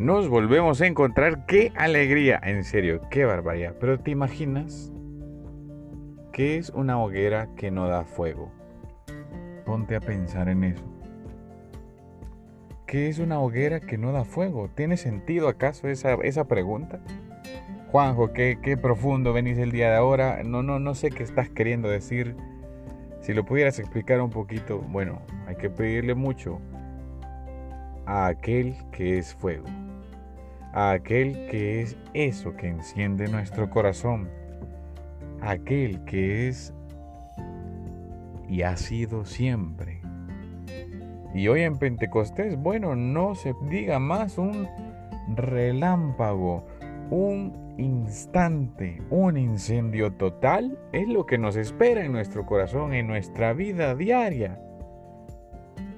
nos volvemos a encontrar. ¡Qué alegría! En serio, qué barbaridad. Pero ¿te imaginas qué es una hoguera que no da fuego? Ponte a pensar en eso. ¿Qué es una hoguera que no da fuego? ¿Tiene sentido acaso esa, esa pregunta? Juanjo, qué, qué profundo venís el día de ahora. No, no, no sé qué estás queriendo decir. Si lo pudieras explicar un poquito, bueno, hay que pedirle mucho a aquel que es fuego, a aquel que es eso que enciende nuestro corazón, aquel que es y ha sido siempre. Y hoy en Pentecostés, bueno, no se diga más un relámpago, un instante, un incendio total, es lo que nos espera en nuestro corazón, en nuestra vida diaria.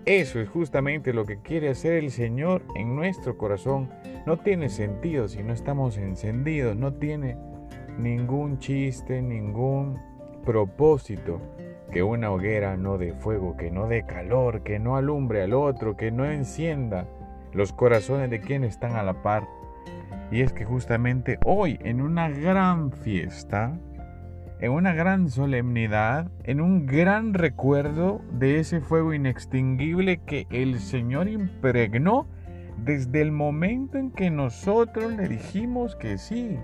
Eso es justamente lo que quiere hacer el Señor en nuestro corazón. No tiene sentido si no estamos encendidos, no tiene ningún chiste, ningún propósito que una hoguera no dé fuego, que no dé calor, que no alumbre al otro, que no encienda los corazones de quienes están a la par. Y es que justamente hoy, en una gran fiesta, en una gran solemnidad, en un gran recuerdo de ese fuego inextinguible que el Señor impregnó desde el momento en que nosotros le dijimos que sí,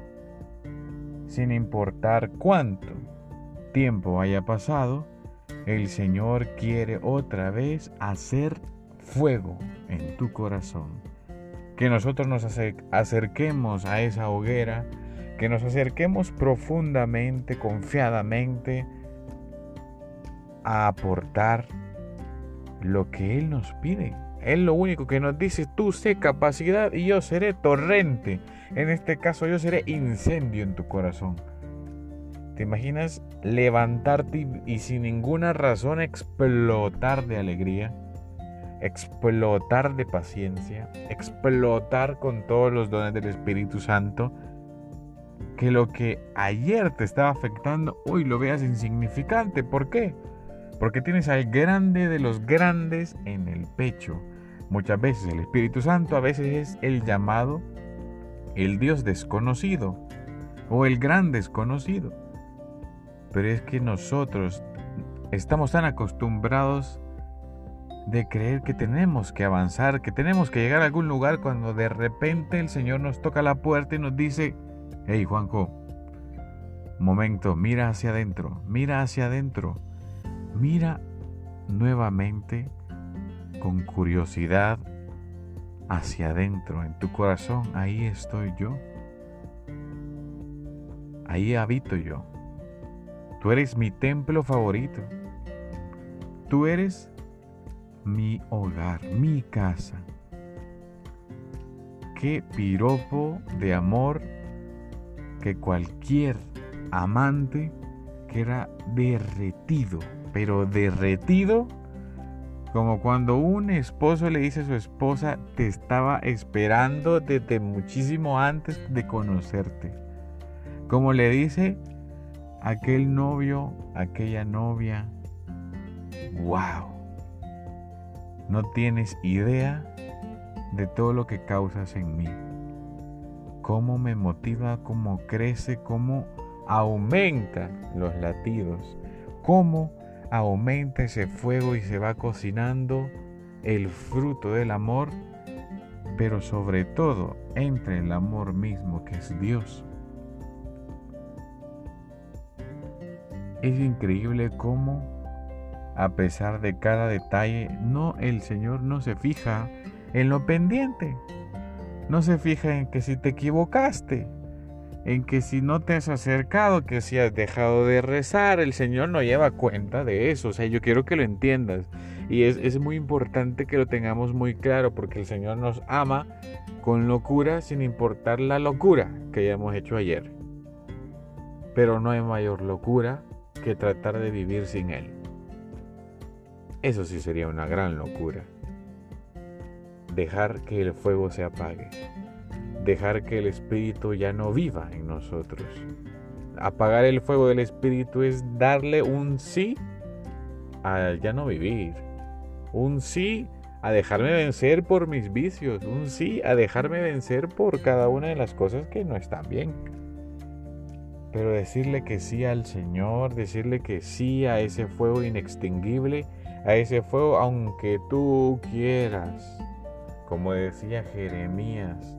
sin importar cuánto tiempo haya pasado, el Señor quiere otra vez hacer fuego en tu corazón que nosotros nos acerquemos a esa hoguera, que nos acerquemos profundamente, confiadamente, a aportar lo que Él nos pide. Él lo único que nos dice, tú sé capacidad y yo seré torrente. En este caso yo seré incendio en tu corazón. ¿Te imaginas levantarte y sin ninguna razón explotar de alegría? explotar de paciencia, explotar con todos los dones del Espíritu Santo, que lo que ayer te estaba afectando, hoy lo veas insignificante. ¿Por qué? Porque tienes al grande de los grandes en el pecho. Muchas veces el Espíritu Santo a veces es el llamado el Dios desconocido o el gran desconocido. Pero es que nosotros estamos tan acostumbrados de creer que tenemos que avanzar, que tenemos que llegar a algún lugar cuando de repente el Señor nos toca la puerta y nos dice, hey Juanjo, momento, mira hacia adentro, mira hacia adentro, mira nuevamente con curiosidad hacia adentro, en tu corazón, ahí estoy yo, ahí habito yo, tú eres mi templo favorito, tú eres mi hogar, mi casa. Qué piropo de amor que cualquier amante que era derretido, pero derretido como cuando un esposo le dice a su esposa, te estaba esperando desde muchísimo antes de conocerte. Como le dice aquel novio, aquella novia, wow. No tienes idea de todo lo que causas en mí. Cómo me motiva, cómo crece, cómo aumenta los latidos. Cómo aumenta ese fuego y se va cocinando el fruto del amor, pero sobre todo entre el amor mismo que es Dios. Es increíble cómo a pesar de cada detalle, no, el Señor no se fija en lo pendiente. No se fija en que si te equivocaste, en que si no te has acercado, que si has dejado de rezar, el Señor no lleva cuenta de eso. O sea, yo quiero que lo entiendas. Y es, es muy importante que lo tengamos muy claro porque el Señor nos ama con locura sin importar la locura que hayamos hecho ayer. Pero no hay mayor locura que tratar de vivir sin Él. Eso sí sería una gran locura. Dejar que el fuego se apague. Dejar que el espíritu ya no viva en nosotros. Apagar el fuego del espíritu es darle un sí a ya no vivir. Un sí a dejarme vencer por mis vicios, un sí a dejarme vencer por cada una de las cosas que no están bien. Pero decirle que sí al Señor, decirle que sí a ese fuego inextinguible, a ese fuego aunque tú quieras, como decía Jeremías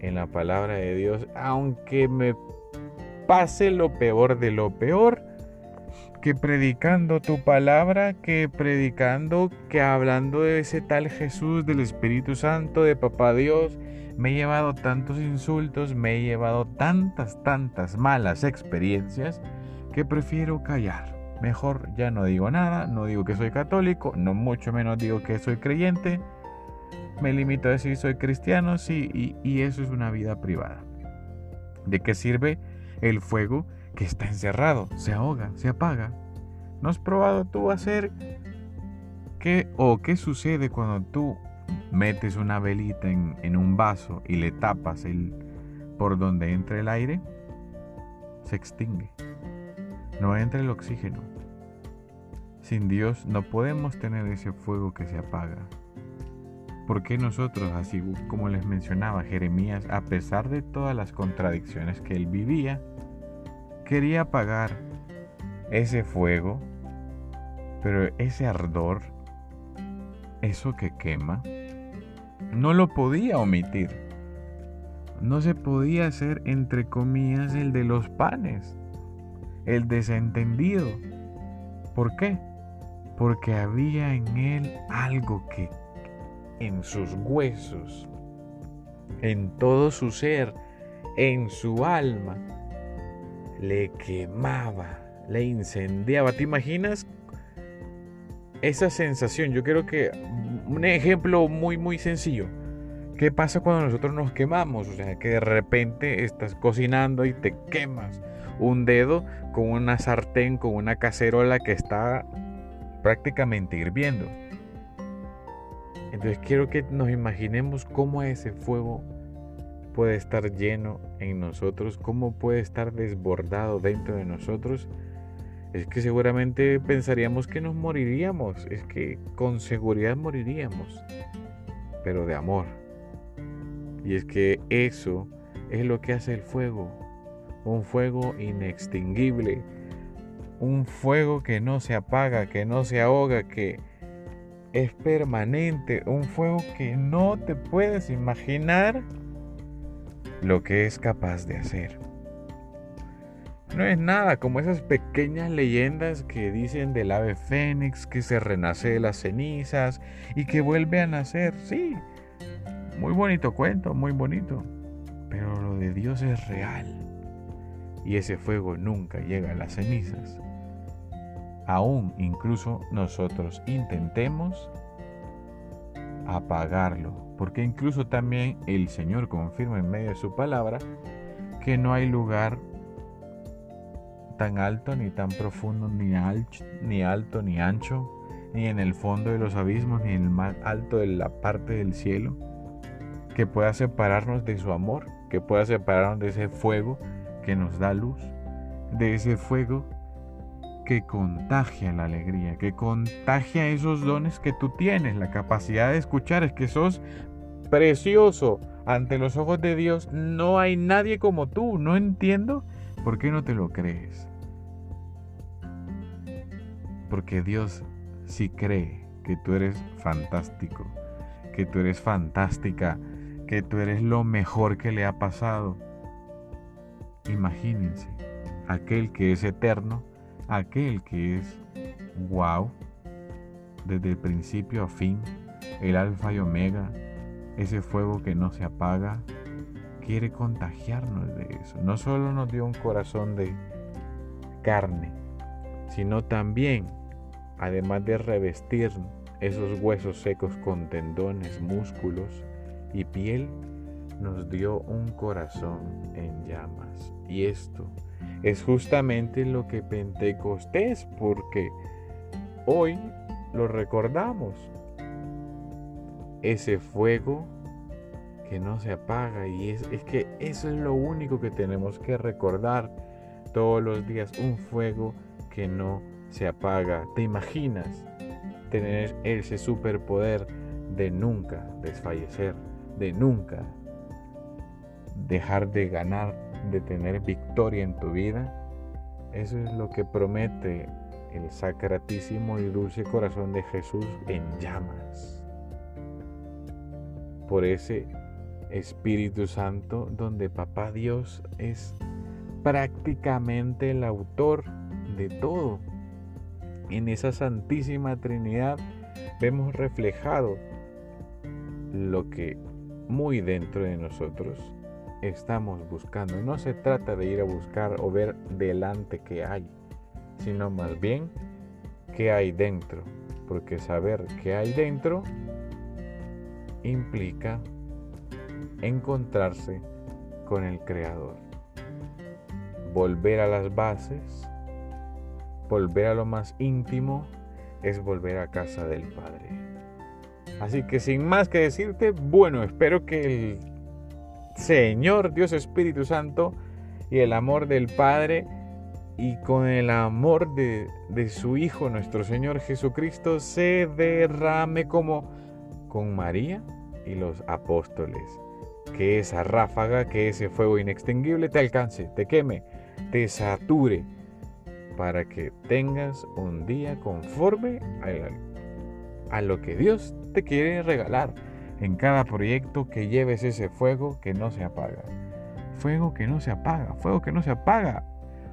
en la palabra de Dios, aunque me pase lo peor de lo peor, que predicando tu palabra, que predicando, que hablando de ese tal Jesús, del Espíritu Santo, de Papá Dios, me he llevado tantos insultos, me he llevado tantas, tantas malas experiencias que prefiero callar. Mejor ya no digo nada, no digo que soy católico, no mucho menos digo que soy creyente. Me limito a decir soy cristiano, sí, y, eso es una vida privada. ¿De qué sirve el fuego que está encerrado, se ahoga, se apaga. ¿No has probado tú hacer qué o qué sucede cuando tú metes una velita en, en un vaso y le tapas el por donde entra el aire? Se extingue. No entra el oxígeno. Sin Dios no podemos tener ese fuego que se apaga. ¿Por qué nosotros, así como les mencionaba Jeremías, a pesar de todas las contradicciones que él vivía, quería apagar ese fuego, pero ese ardor, eso que quema, no lo podía omitir. No se podía hacer, entre comillas, el de los panes, el desentendido. ¿Por qué? Porque había en él algo que en sus huesos, en todo su ser, en su alma, le quemaba, le incendiaba. ¿Te imaginas esa sensación? Yo creo que un ejemplo muy, muy sencillo. ¿Qué pasa cuando nosotros nos quemamos? O sea, que de repente estás cocinando y te quemas un dedo con una sartén, con una cacerola que está prácticamente hirviendo. Entonces quiero que nos imaginemos cómo ese fuego puede estar lleno en nosotros, cómo puede estar desbordado dentro de nosotros, es que seguramente pensaríamos que nos moriríamos, es que con seguridad moriríamos, pero de amor. Y es que eso es lo que hace el fuego, un fuego inextinguible, un fuego que no se apaga, que no se ahoga, que es permanente, un fuego que no te puedes imaginar lo que es capaz de hacer. No es nada como esas pequeñas leyendas que dicen del ave fénix que se renace de las cenizas y que vuelve a nacer. Sí, muy bonito cuento, muy bonito. Pero lo de Dios es real. Y ese fuego nunca llega a las cenizas. Aún incluso nosotros intentemos apagarlo porque incluso también el Señor confirma en medio de su palabra que no hay lugar tan alto ni tan profundo ni, ni alto ni ancho ni en el fondo de los abismos ni en el más alto de la parte del cielo que pueda separarnos de su amor, que pueda separarnos de ese fuego que nos da luz, de ese fuego que contagia la alegría, que contagia esos dones que tú tienes, la capacidad de escuchar, es que sos precioso ante los ojos de Dios. No hay nadie como tú. No entiendo por qué no te lo crees. Porque Dios sí cree que tú eres fantástico, que tú eres fantástica, que tú eres lo mejor que le ha pasado. Imagínense, aquel que es eterno aquel que es wow, desde el principio a fin, el alfa y omega, ese fuego que no se apaga, quiere contagiarnos de eso. No solo nos dio un corazón de carne, sino también, además de revestir esos huesos secos con tendones, músculos y piel, nos dio un corazón en llamas. Y esto es justamente lo que Pentecostés, porque hoy lo recordamos. Ese fuego que no se apaga y es, es que eso es lo único que tenemos que recordar todos los días, un fuego que no se apaga. ¿Te imaginas tener ese superpoder de nunca desfallecer, de nunca dejar de ganar, de tener en tu vida. Eso es lo que promete el sacratísimo y dulce corazón de Jesús en llamas. Por ese Espíritu Santo donde Papá Dios es prácticamente el autor de todo. En esa Santísima Trinidad vemos reflejado lo que muy dentro de nosotros estamos buscando. No se trata de ir a buscar o ver delante qué hay, sino más bien qué hay dentro. Porque saber qué hay dentro implica encontrarse con el Creador. Volver a las bases, volver a lo más íntimo, es volver a casa del Padre. Así que sin más que decirte, bueno, espero que el Señor Dios Espíritu Santo y el amor del Padre y con el amor de, de, su Hijo, nuestro Señor Jesucristo, se derrame como con María y los apóstoles. Que esa ráfaga, que ese fuego inextinguible te alcance, te queme, te sature, para que tengas un día conforme a, a lo que Dios te quiere regalar en cada proyecto que lleves ese fuego que no se apaga. Fuego que no se apaga, fuego que no se apaga,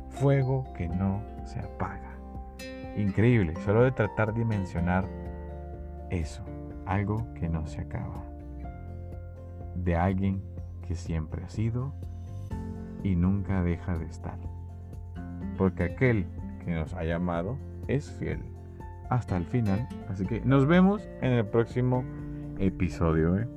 fuego que no se apaga. Increíble, solo de tratar de mencionar eso, algo que no se acaba. De alguien que siempre ha sido y nunca deja de estar. Porque aquel que nos ha llamado es fiel hasta el final. Así que nos vemos en el próximo episodio. ¿eh?